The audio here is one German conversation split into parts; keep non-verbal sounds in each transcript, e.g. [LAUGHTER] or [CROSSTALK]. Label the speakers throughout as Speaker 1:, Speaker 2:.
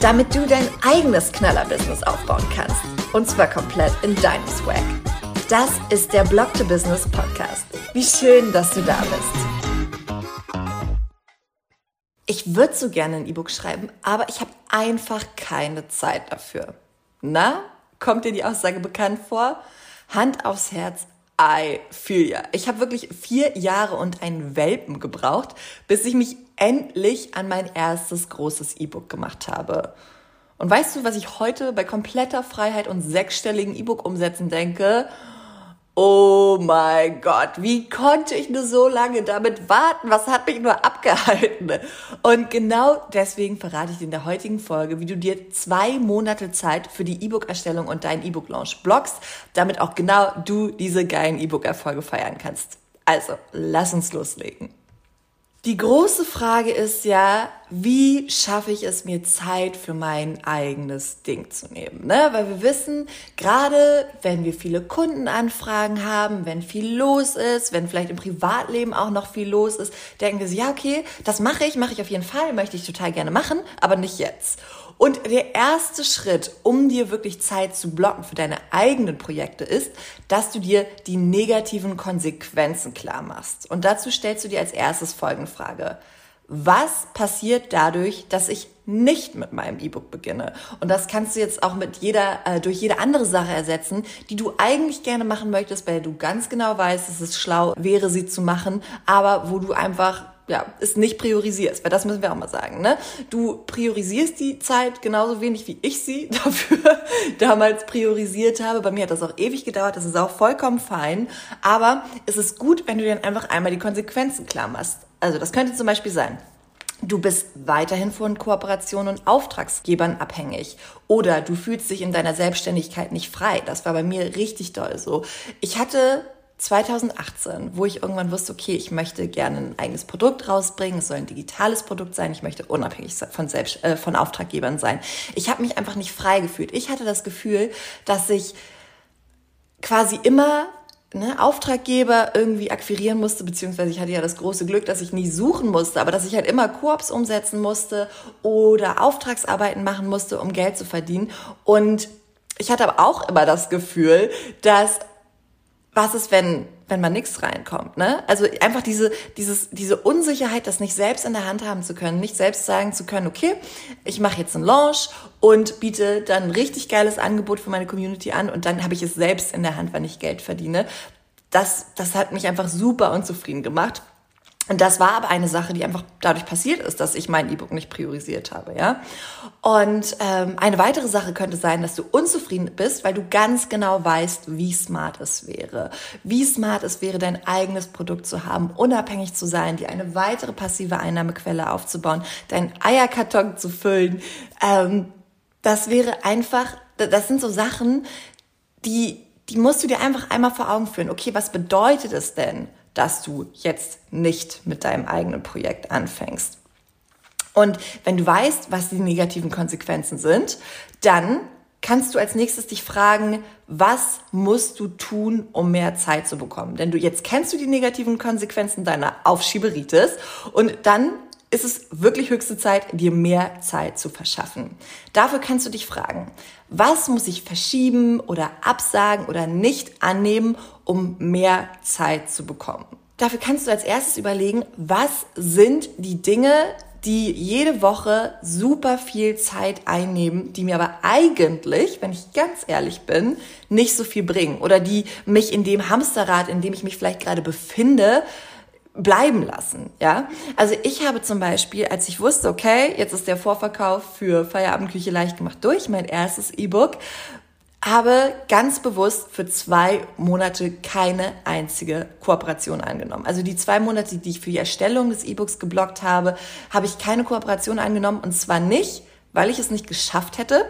Speaker 1: damit du dein eigenes Knaller-Business aufbauen kannst. Und zwar komplett in deinem Swag. Das ist der Blog to Business Podcast. Wie schön, dass du da bist. Ich würde so gerne ein E-Book schreiben, aber ich habe einfach keine Zeit dafür. Na, kommt dir die Aussage bekannt vor? Hand aufs Herz, I feel ya. Ich habe wirklich vier Jahre und einen Welpen gebraucht, bis ich mich endlich an mein erstes großes E-Book gemacht habe. Und weißt du, was ich heute bei kompletter Freiheit und sechsstelligen E-Book umsetzen denke? Oh mein Gott, wie konnte ich nur so lange damit warten? Was hat mich nur abgehalten? Und genau deswegen verrate ich dir in der heutigen Folge, wie du dir zwei Monate Zeit für die E-Book-Erstellung und deinen E-Book-Launch blockst, damit auch genau du diese geilen E-Book-Erfolge feiern kannst. Also, lass uns loslegen. Die große Frage ist ja, wie schaffe ich es mir Zeit für mein eigenes Ding zu nehmen? Ne? Weil wir wissen, gerade wenn wir viele Kundenanfragen haben, wenn viel los ist, wenn vielleicht im Privatleben auch noch viel los ist, denken wir so, ja, okay, das mache ich, mache ich auf jeden Fall, möchte ich total gerne machen, aber nicht jetzt. Und der erste Schritt, um dir wirklich Zeit zu blocken für deine eigenen Projekte, ist, dass du dir die negativen Konsequenzen klar machst. Und dazu stellst du dir als erstes folgende Frage. Was passiert dadurch, dass ich nicht mit meinem E-Book beginne? Und das kannst du jetzt auch mit jeder, äh, durch jede andere Sache ersetzen, die du eigentlich gerne machen möchtest, weil du ganz genau weißt, dass es schlau wäre, sie zu machen, aber wo du einfach ja, es nicht priorisierst, weil das müssen wir auch mal sagen, ne? Du priorisierst die Zeit genauso wenig wie ich sie [LAUGHS] dafür damals priorisiert habe. Bei mir hat das auch ewig gedauert, das ist auch vollkommen fein. Aber es ist gut, wenn du dir einfach einmal die Konsequenzen klar machst. Also das könnte zum Beispiel sein, Du bist weiterhin von Kooperationen und Auftragsgebern abhängig. Oder du fühlst dich in deiner Selbstständigkeit nicht frei. Das war bei mir richtig doll so. Ich hatte 2018, wo ich irgendwann wusste, okay, ich möchte gerne ein eigenes Produkt rausbringen, es soll ein digitales Produkt sein, ich möchte unabhängig von, selbst, äh, von Auftraggebern sein. Ich habe mich einfach nicht frei gefühlt. Ich hatte das Gefühl, dass ich quasi immer ne, Auftraggeber irgendwie akquirieren musste, beziehungsweise ich hatte ja das große Glück, dass ich nie suchen musste, aber dass ich halt immer Koops umsetzen musste oder Auftragsarbeiten machen musste, um Geld zu verdienen. Und ich hatte aber auch immer das Gefühl, dass was ist, wenn, wenn man nichts reinkommt, ne? Also einfach diese, dieses, diese Unsicherheit, das nicht selbst in der Hand haben zu können, nicht selbst sagen zu können, okay, ich mache jetzt einen Launch und biete dann ein richtig geiles Angebot für meine Community an und dann habe ich es selbst in der Hand, wenn ich Geld verdiene. Das, das hat mich einfach super unzufrieden gemacht. Und das war aber eine Sache, die einfach dadurch passiert ist, dass ich mein E-Book nicht priorisiert habe, ja. Und ähm, eine weitere Sache könnte sein, dass du unzufrieden bist, weil du ganz genau weißt, wie smart es wäre, wie smart es wäre, dein eigenes Produkt zu haben, unabhängig zu sein, dir eine weitere passive Einnahmequelle aufzubauen, deinen Eierkarton zu füllen. Ähm, das wäre einfach, das sind so Sachen, die die musst du dir einfach einmal vor Augen führen. Okay, was bedeutet es denn? Dass du jetzt nicht mit deinem eigenen Projekt anfängst. Und wenn du weißt, was die negativen Konsequenzen sind, dann kannst du als nächstes dich fragen, was musst du tun, um mehr Zeit zu bekommen? Denn du jetzt kennst du die negativen Konsequenzen deiner Aufschieberitis und dann ist es wirklich höchste Zeit, dir mehr Zeit zu verschaffen. Dafür kannst du dich fragen, was muss ich verschieben oder absagen oder nicht annehmen, um mehr Zeit zu bekommen? Dafür kannst du als erstes überlegen, was sind die Dinge, die jede Woche super viel Zeit einnehmen, die mir aber eigentlich, wenn ich ganz ehrlich bin, nicht so viel bringen oder die mich in dem Hamsterrad, in dem ich mich vielleicht gerade befinde, bleiben lassen, ja. Also ich habe zum Beispiel, als ich wusste, okay, jetzt ist der Vorverkauf für Feierabendküche leicht gemacht durch, mein erstes E-Book, habe ganz bewusst für zwei Monate keine einzige Kooperation angenommen. Also die zwei Monate, die ich für die Erstellung des E-Books geblockt habe, habe ich keine Kooperation angenommen und zwar nicht, weil ich es nicht geschafft hätte,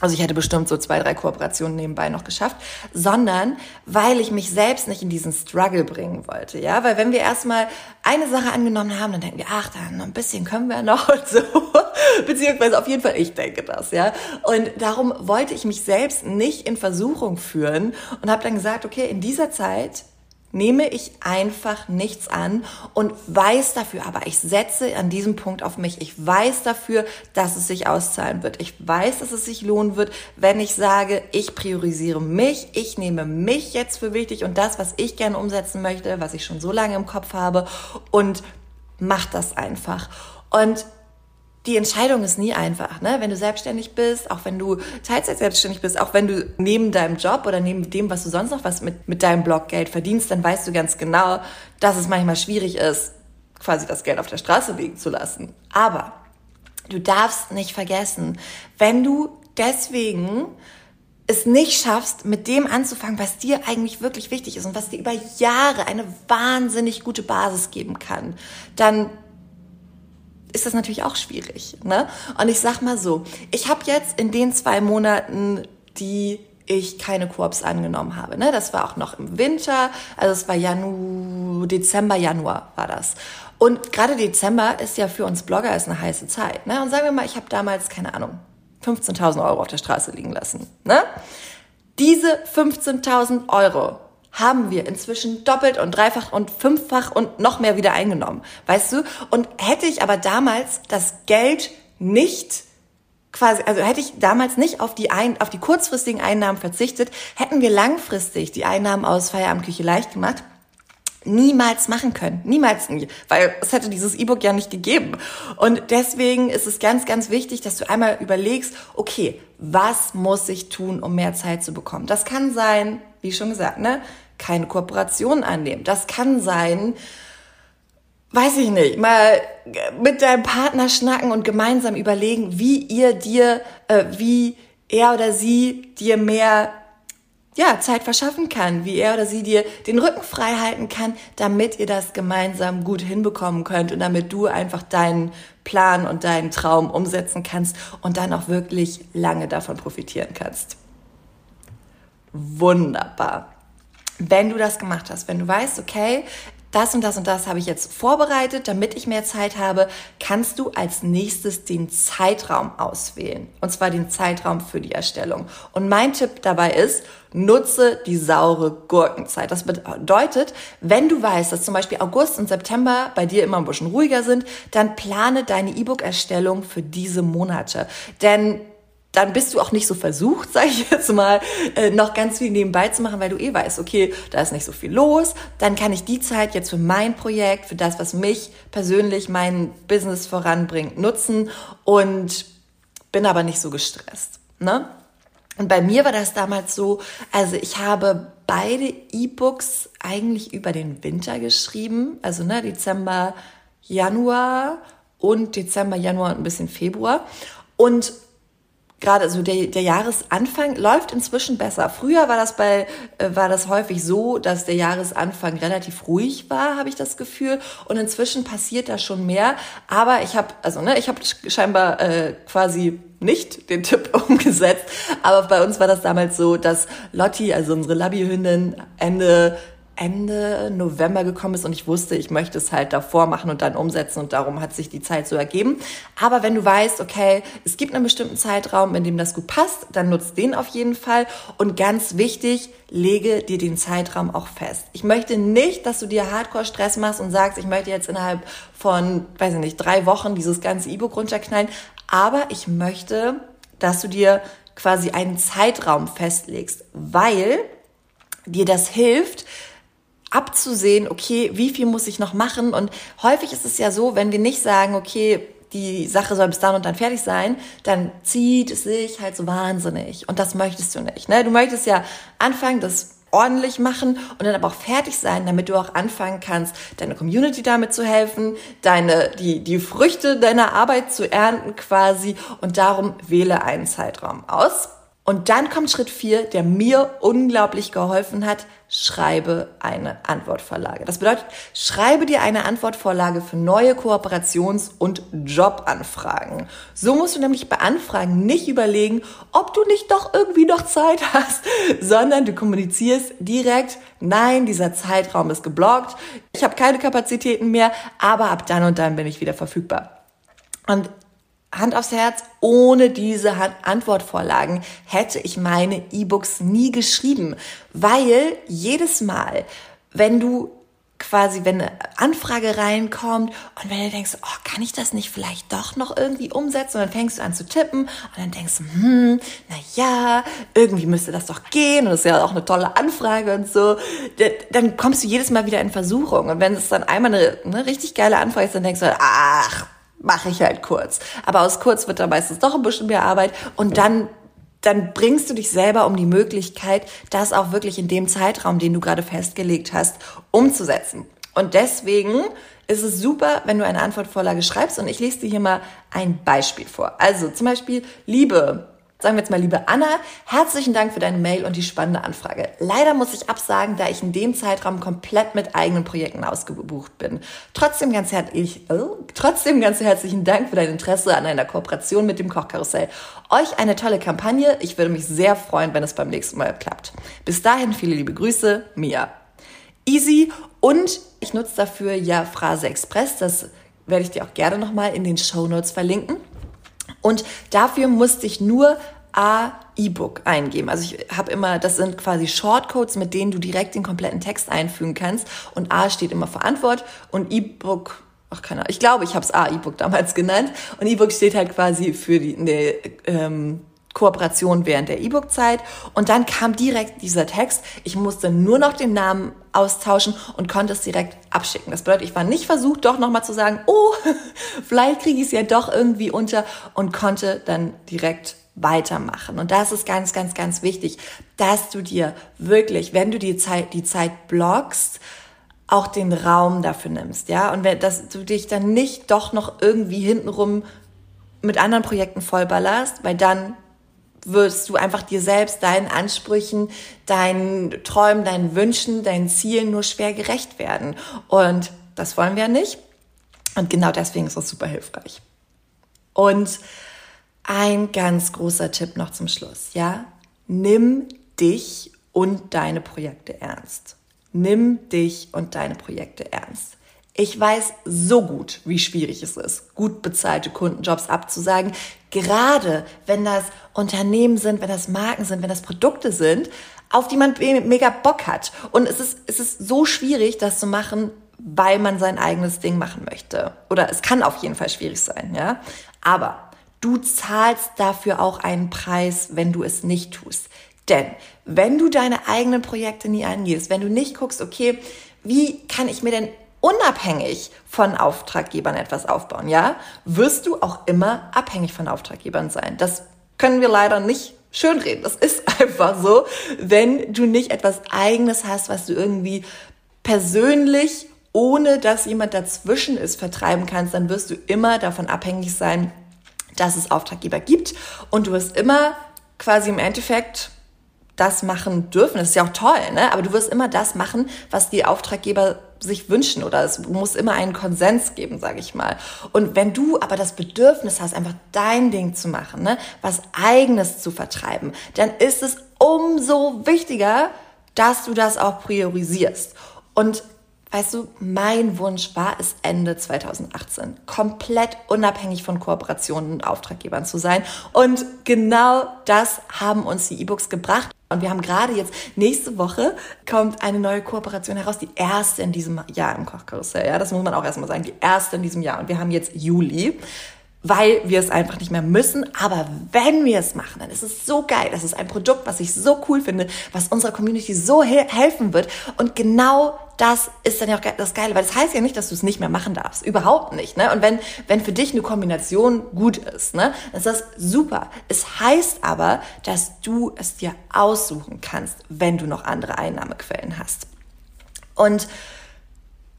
Speaker 1: also ich hätte bestimmt so zwei, drei Kooperationen nebenbei noch geschafft, sondern weil ich mich selbst nicht in diesen Struggle bringen wollte, ja, weil wenn wir erstmal eine Sache angenommen haben, dann denken wir, ach, dann noch ein bisschen können wir noch und so, [LAUGHS] beziehungsweise auf jeden Fall ich denke das, ja, und darum wollte ich mich selbst nicht in Versuchung führen und habe dann gesagt, okay, in dieser Zeit nehme ich einfach nichts an und weiß dafür, aber ich setze an diesem Punkt auf mich. Ich weiß dafür, dass es sich auszahlen wird. Ich weiß, dass es sich lohnen wird, wenn ich sage, ich priorisiere mich, ich nehme mich jetzt für wichtig und das, was ich gerne umsetzen möchte, was ich schon so lange im Kopf habe und mach das einfach. Und die Entscheidung ist nie einfach, ne? Wenn du selbstständig bist, auch wenn du Teilzeit selbstständig bist, auch wenn du neben deinem Job oder neben dem, was du sonst noch was mit, mit deinem Blog Geld verdienst, dann weißt du ganz genau, dass es manchmal schwierig ist, quasi das Geld auf der Straße liegen zu lassen. Aber du darfst nicht vergessen, wenn du deswegen es nicht schaffst, mit dem anzufangen, was dir eigentlich wirklich wichtig ist und was dir über Jahre eine wahnsinnig gute Basis geben kann, dann ist das natürlich auch schwierig. Ne? Und ich sag mal so, ich habe jetzt in den zwei Monaten, die ich keine Koops angenommen habe. Ne? Das war auch noch im Winter, also es war Janu, Dezember, Januar war das. Und gerade Dezember ist ja für uns Blogger ist eine heiße Zeit. Ne? Und sagen wir mal, ich habe damals, keine Ahnung, 15.000 Euro auf der Straße liegen lassen. Ne? Diese 15.000 Euro haben wir inzwischen doppelt und dreifach und fünffach und noch mehr wieder eingenommen, weißt du? Und hätte ich aber damals das Geld nicht quasi, also hätte ich damals nicht auf die, ein, auf die kurzfristigen Einnahmen verzichtet, hätten wir langfristig die Einnahmen aus Feierabendküche leicht gemacht niemals machen können. Niemals nie. Weil es hätte dieses E-Book ja nicht gegeben. Und deswegen ist es ganz, ganz wichtig, dass du einmal überlegst, okay, was muss ich tun, um mehr Zeit zu bekommen? Das kann sein, wie schon gesagt, ne, keine Kooperation annehmen. Das kann sein, weiß ich nicht, mal mit deinem Partner schnacken und gemeinsam überlegen, wie ihr dir, äh, wie er oder sie dir mehr ja, Zeit verschaffen kann, wie er oder sie dir den Rücken frei halten kann, damit ihr das gemeinsam gut hinbekommen könnt und damit du einfach deinen Plan und deinen Traum umsetzen kannst und dann auch wirklich lange davon profitieren kannst. Wunderbar. Wenn du das gemacht hast, wenn du weißt, okay, das und das und das habe ich jetzt vorbereitet, damit ich mehr Zeit habe, kannst du als nächstes den Zeitraum auswählen. Und zwar den Zeitraum für die Erstellung. Und mein Tipp dabei ist, nutze die saure Gurkenzeit. Das bedeutet, wenn du weißt, dass zum Beispiel August und September bei dir immer ein bisschen ruhiger sind, dann plane deine E-Book-Erstellung für diese Monate. Denn dann bist du auch nicht so versucht, [LAUGHS] sage ich jetzt mal, äh, noch ganz viel nebenbei zu machen, weil du eh weißt, okay, da ist nicht so viel los. Dann kann ich die Zeit jetzt für mein Projekt, für das, was mich persönlich, mein Business voranbringt, nutzen und bin aber nicht so gestresst. Ne? Und bei mir war das damals so, also ich habe beide E-Books eigentlich über den Winter geschrieben, also ne, Dezember, Januar und Dezember, Januar und ein bisschen Februar. Und gerade so der, der Jahresanfang läuft inzwischen besser. Früher war das bei äh, war das häufig so, dass der Jahresanfang relativ ruhig war, habe ich das Gefühl. Und inzwischen passiert da schon mehr. Aber ich habe also ne, ich habe scheinbar äh, quasi nicht den Tipp [LAUGHS] umgesetzt. Aber bei uns war das damals so, dass Lotti, also unsere Labby-Hündin, Ende Ende November gekommen ist und ich wusste, ich möchte es halt davor machen und dann umsetzen und darum hat sich die Zeit so ergeben. Aber wenn du weißt, okay, es gibt einen bestimmten Zeitraum, in dem das gut passt, dann nutzt den auf jeden Fall und ganz wichtig, lege dir den Zeitraum auch fest. Ich möchte nicht, dass du dir Hardcore Stress machst und sagst, ich möchte jetzt innerhalb von, weiß ich nicht, drei Wochen dieses ganze E-Book runterknallen, aber ich möchte, dass du dir quasi einen Zeitraum festlegst, weil dir das hilft, abzusehen, okay, wie viel muss ich noch machen? Und häufig ist es ja so, wenn wir nicht sagen, okay, die Sache soll bis dann und dann fertig sein, dann zieht es sich halt so wahnsinnig. Und das möchtest du nicht. Ne? Du möchtest ja anfangen, das ordentlich machen und dann aber auch fertig sein, damit du auch anfangen kannst, deine Community damit zu helfen, deine, die, die Früchte deiner Arbeit zu ernten quasi. Und darum wähle einen Zeitraum aus. Und dann kommt Schritt vier, der mir unglaublich geholfen hat. Schreibe eine Antwortvorlage. Das bedeutet, schreibe dir eine Antwortvorlage für neue Kooperations- und Jobanfragen. So musst du nämlich bei Anfragen nicht überlegen, ob du nicht doch irgendwie noch Zeit hast, [LAUGHS] sondern du kommunizierst direkt, nein, dieser Zeitraum ist geblockt, ich habe keine Kapazitäten mehr, aber ab dann und dann bin ich wieder verfügbar. Und Hand aufs Herz, ohne diese Antwortvorlagen hätte ich meine E-Books nie geschrieben, weil jedes Mal, wenn du quasi, wenn eine Anfrage reinkommt und wenn du denkst, oh, kann ich das nicht vielleicht doch noch irgendwie umsetzen? Und dann fängst du an zu tippen und dann denkst du, hm, na ja, irgendwie müsste das doch gehen und das ist ja auch eine tolle Anfrage und so. Dann kommst du jedes Mal wieder in Versuchung und wenn es dann einmal eine, eine richtig geile Anfrage ist, dann denkst du, ach, mache ich halt kurz. Aber aus kurz wird da meistens doch ein bisschen mehr Arbeit und dann dann bringst du dich selber um die Möglichkeit, das auch wirklich in dem Zeitraum, den du gerade festgelegt hast, umzusetzen. Und deswegen ist es super, wenn du eine Antwortvorlage schreibst und ich lese dir hier mal ein Beispiel vor. Also zum Beispiel, liebe Sagen wir jetzt mal, liebe Anna, herzlichen Dank für deine Mail und die spannende Anfrage. Leider muss ich absagen, da ich in dem Zeitraum komplett mit eigenen Projekten ausgebucht bin. Trotzdem ganz, herzlich, oh, trotzdem ganz herzlichen Dank für dein Interesse an einer Kooperation mit dem Kochkarussell. Euch eine tolle Kampagne. Ich würde mich sehr freuen, wenn es beim nächsten Mal klappt. Bis dahin viele liebe Grüße, Mia. Easy und ich nutze dafür ja Phrase Express. Das werde ich dir auch gerne nochmal in den Show Notes verlinken. Und dafür musste ich nur A E-Book eingeben. Also ich habe immer, das sind quasi Shortcodes, mit denen du direkt den kompletten Text einfügen kannst. Und A steht immer für Antwort und E-Book, ach keine Ahnung, ich glaube, ich habe es A E-Book damals genannt. Und E-Book steht halt quasi für die ne, ähm, Kooperation während der E-Book-Zeit. Und dann kam direkt dieser Text. Ich musste nur noch den Namen austauschen und konnte es direkt abschicken. Das bedeutet, ich war nicht versucht, doch nochmal zu sagen, oh, [LAUGHS] vielleicht kriege ich es ja doch irgendwie unter und konnte dann direkt weitermachen. Und das ist ganz, ganz, ganz wichtig, dass du dir wirklich, wenn du die Zeit, die Zeit blockst, auch den Raum dafür nimmst, ja, und dass du dich dann nicht doch noch irgendwie hintenrum mit anderen Projekten vollballerst, weil dann wirst du einfach dir selbst, deinen Ansprüchen, deinen Träumen, deinen Wünschen, deinen Zielen nur schwer gerecht werden. Und das wollen wir nicht. Und genau deswegen ist das super hilfreich. Und ein ganz großer Tipp noch zum Schluss, ja? Nimm dich und deine Projekte ernst. Nimm dich und deine Projekte ernst. Ich weiß so gut, wie schwierig es ist, gut bezahlte Kundenjobs abzusagen, gerade wenn das Unternehmen sind, wenn das Marken sind, wenn das Produkte sind, auf die man mega Bock hat. Und es ist, es ist so schwierig, das zu machen, weil man sein eigenes Ding machen möchte. Oder es kann auf jeden Fall schwierig sein, ja. Aber du zahlst dafür auch einen Preis, wenn du es nicht tust. Denn wenn du deine eigenen Projekte nie angehst, wenn du nicht guckst, okay, wie kann ich mir denn unabhängig von Auftraggebern etwas aufbauen, ja, wirst du auch immer abhängig von Auftraggebern sein. Das können wir leider nicht schönreden. Das ist [LAUGHS] einfach so. Wenn du nicht etwas eigenes hast, was du irgendwie persönlich, ohne dass jemand dazwischen ist, vertreiben kannst, dann wirst du immer davon abhängig sein, dass es Auftraggeber gibt und du wirst immer quasi im Endeffekt das machen dürfen. Das ist ja auch toll, ne? Aber du wirst immer das machen, was die Auftraggeber sich wünschen oder es muss immer einen Konsens geben, sage ich mal. Und wenn du aber das Bedürfnis hast, einfach dein Ding zu machen, ne, was eigenes zu vertreiben, dann ist es umso wichtiger, dass du das auch priorisierst. Und Weißt du, mein Wunsch war es Ende 2018, komplett unabhängig von Kooperationen und Auftraggebern zu sein. Und genau das haben uns die E-Books gebracht. Und wir haben gerade jetzt, nächste Woche kommt eine neue Kooperation heraus, die erste in diesem Jahr im Kochkarussell. Ja, das muss man auch erstmal sagen, die erste in diesem Jahr. Und wir haben jetzt Juli weil wir es einfach nicht mehr müssen. Aber wenn wir es machen, dann ist es so geil. Das ist ein Produkt, was ich so cool finde, was unserer Community so he helfen wird. Und genau das ist dann ja auch das Geile, weil das heißt ja nicht, dass du es nicht mehr machen darfst. Überhaupt nicht. Ne? Und wenn, wenn für dich eine Kombination gut ist, ne, dann ist das super. Es heißt aber, dass du es dir aussuchen kannst, wenn du noch andere Einnahmequellen hast. Und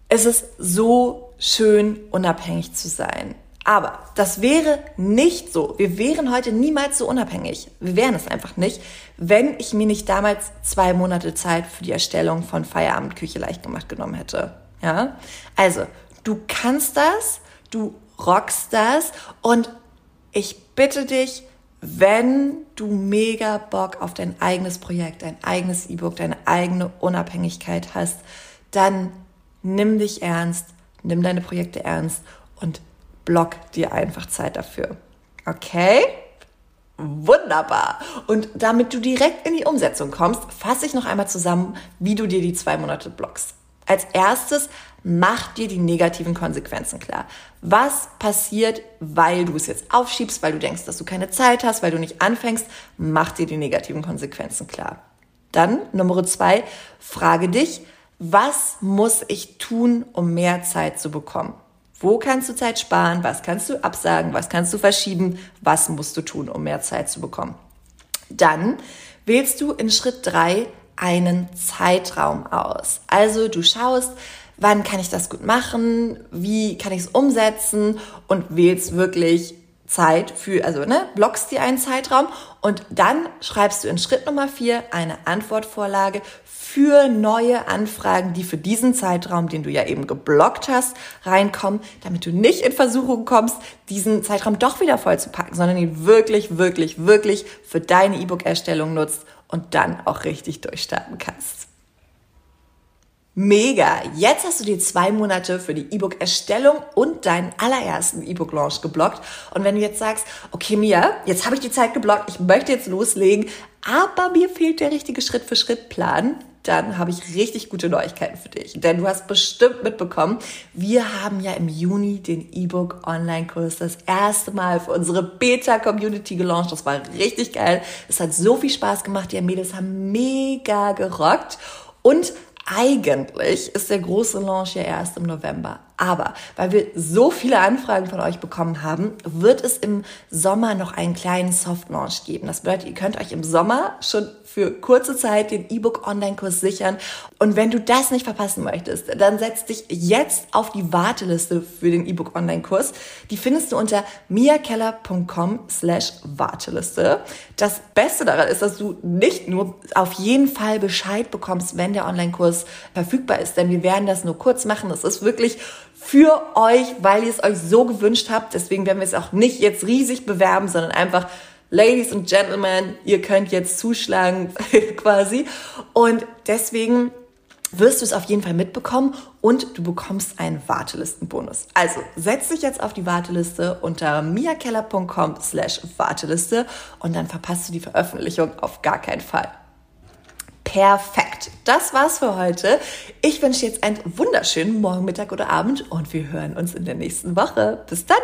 Speaker 1: es ist so schön, unabhängig zu sein Aber das wäre nicht so. Wir wären heute niemals so unabhängig. Wir wären es einfach nicht, wenn ich mir nicht damals zwei Monate Zeit für die Erstellung von Feierabendküche leicht gemacht genommen hätte. Ja? Also, du kannst das, du rockst das und ich bitte dich, wenn du mega Bock auf dein eigenes Projekt, dein eigenes E-Book, deine eigene Unabhängigkeit hast, dann nimm dich ernst, nimm deine Projekte ernst und block dir einfach Zeit dafür. Okay? Wunderbar. Und damit du direkt in die Umsetzung kommst, fasse ich noch einmal zusammen, wie du dir die zwei Monate blockst. Als erstes mach dir die negativen Konsequenzen klar. Was passiert, weil du es jetzt aufschiebst, weil du denkst, dass du keine Zeit hast, weil du nicht anfängst? Mach dir die negativen Konsequenzen klar. Dann Nummer zwei, frage dich, was muss ich tun, um mehr Zeit zu bekommen? Wo kannst du Zeit sparen? Was kannst du absagen? Was kannst du verschieben? Was musst du tun, um mehr Zeit zu bekommen? Dann wählst du in Schritt drei einen Zeitraum aus. Also du schaust, wann kann ich das gut machen, wie kann ich es umsetzen und wählst wirklich Zeit für, also ne, blockst dir einen Zeitraum und dann schreibst du in Schritt Nummer vier eine Antwortvorlage für neue Anfragen, die für diesen Zeitraum, den du ja eben geblockt hast, reinkommen, damit du nicht in Versuchung kommst, diesen Zeitraum doch wieder voll zu packen, sondern ihn wirklich, wirklich, wirklich für deine E-Book-Erstellung nutzt und dann auch richtig durchstarten kannst. Mega! Jetzt hast du dir zwei Monate für die E-Book-Erstellung und deinen allerersten E-Book-Launch geblockt. Und wenn du jetzt sagst, okay, Mia, jetzt habe ich die Zeit geblockt, ich möchte jetzt loslegen, aber mir fehlt der richtige Schritt-für-Schritt-Plan, dann habe ich richtig gute Neuigkeiten für dich. Denn du hast bestimmt mitbekommen, wir haben ja im Juni den E-Book Online-Kurs das erste Mal für unsere Beta-Community gelauncht. Das war richtig geil. Es hat so viel Spaß gemacht. Die Mädels haben mega gerockt. Und eigentlich ist der große Launch ja erst im November. Aber weil wir so viele Anfragen von euch bekommen haben, wird es im Sommer noch einen kleinen Soft Launch geben. Das bedeutet, ihr könnt euch im Sommer schon für kurze Zeit den E-Book Online-Kurs sichern. Und wenn du das nicht verpassen möchtest, dann setz dich jetzt auf die Warteliste für den E-Book Online-Kurs. Die findest du unter miakeller.com slash Warteliste. Das Beste daran ist, dass du nicht nur auf jeden Fall Bescheid bekommst, wenn der Online-Kurs verfügbar ist, denn wir werden das nur kurz machen. Es ist wirklich für euch, weil ihr es euch so gewünscht habt. Deswegen werden wir es auch nicht jetzt riesig bewerben, sondern einfach Ladies and Gentlemen, ihr könnt jetzt zuschlagen [LAUGHS] quasi. Und deswegen wirst du es auf jeden Fall mitbekommen und du bekommst einen Wartelistenbonus. Also setz dich jetzt auf die Warteliste unter miakeller.com slash Warteliste und dann verpasst du die Veröffentlichung auf gar keinen Fall. Perfekt. Das war's für heute. Ich wünsche jetzt einen wunderschönen Morgen, Mittag oder Abend und wir hören uns in der nächsten Woche. Bis dann!